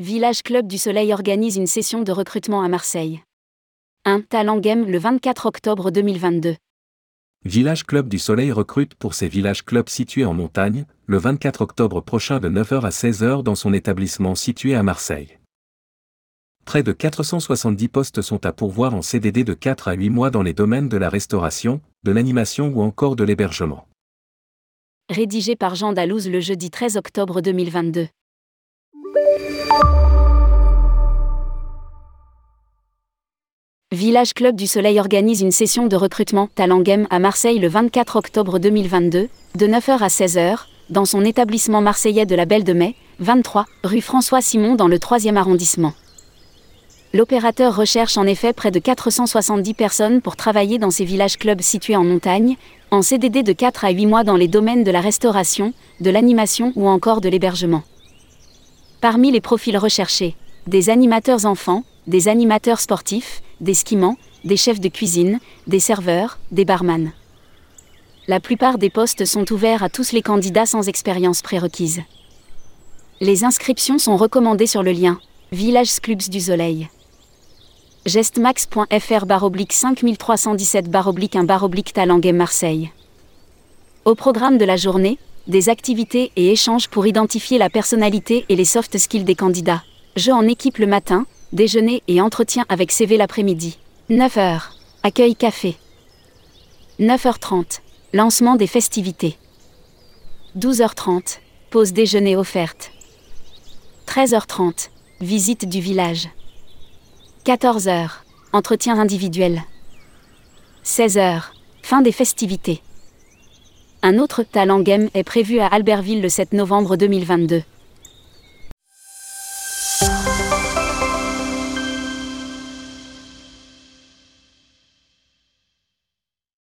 Village Club du Soleil organise une session de recrutement à Marseille. 1. Talent Game le 24 octobre 2022. Village Club du Soleil recrute pour ses villages clubs situés en montagne, le 24 octobre prochain de 9h à 16h dans son établissement situé à Marseille. Près de 470 postes sont à pourvoir en CDD de 4 à 8 mois dans les domaines de la restauration, de l'animation ou encore de l'hébergement. Rédigé par Jean Dalouse le jeudi 13 octobre 2022. Village Club du Soleil organise une session de recrutement Talent à Marseille le 24 octobre 2022, de 9h à 16h, dans son établissement marseillais de la Belle de Mai, 23, rue François Simon dans le 3e arrondissement. L'opérateur recherche en effet près de 470 personnes pour travailler dans ces villages clubs situés en montagne, en CDD de 4 à 8 mois dans les domaines de la restauration, de l'animation ou encore de l'hébergement. Parmi les profils recherchés, des animateurs enfants, des animateurs sportifs, des skimans, des chefs de cuisine, des serveurs, des barman. La plupart des postes sont ouverts à tous les candidats sans expérience prérequise. Les inscriptions sont recommandées sur le lien Village Clubs du Soleil. Gestmax.fr baroblique 5317 baroblique 1 baroblique Talanguet Marseille. Au programme de la journée, des activités et échanges pour identifier la personnalité et les soft skills des candidats. Jeux en équipe le matin, déjeuner et entretien avec CV l'après-midi. 9h. Accueil café. 9h30. Lancement des festivités. 12h30. Pause déjeuner offerte. 13h30. Visite du village. 14h. Entretien individuel. 16h. Fin des festivités. Un autre talent game est prévu à Albertville le 7 novembre 2022.